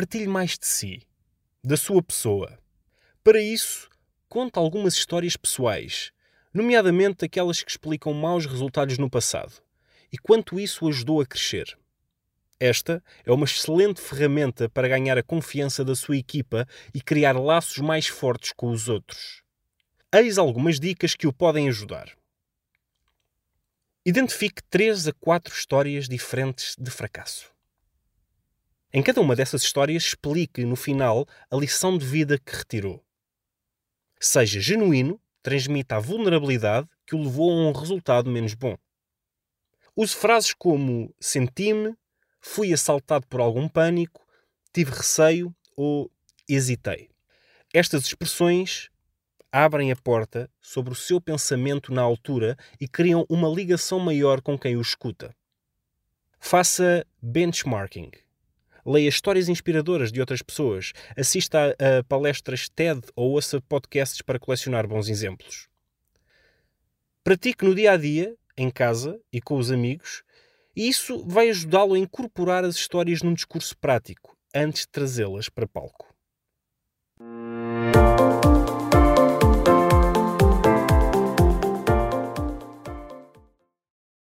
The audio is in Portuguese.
partilhe mais de si, da sua pessoa. Para isso, conte algumas histórias pessoais, nomeadamente aquelas que explicam maus resultados no passado e quanto isso o ajudou a crescer. Esta é uma excelente ferramenta para ganhar a confiança da sua equipa e criar laços mais fortes com os outros. Eis algumas dicas que o podem ajudar. Identifique 3 a 4 histórias diferentes de fracasso. Em cada uma dessas histórias, explique no final a lição de vida que retirou. Seja genuíno, transmita a vulnerabilidade que o levou a um resultado menos bom. Use frases como senti-me, fui assaltado por algum pânico, tive receio ou hesitei. Estas expressões abrem a porta sobre o seu pensamento na altura e criam uma ligação maior com quem o escuta. Faça benchmarking. Leia histórias inspiradoras de outras pessoas, assista a, a palestras TED ou ouça podcasts para colecionar bons exemplos. Pratique no dia a dia, em casa e com os amigos, e isso vai ajudá-lo a incorporar as histórias num discurso prático, antes de trazê-las para palco.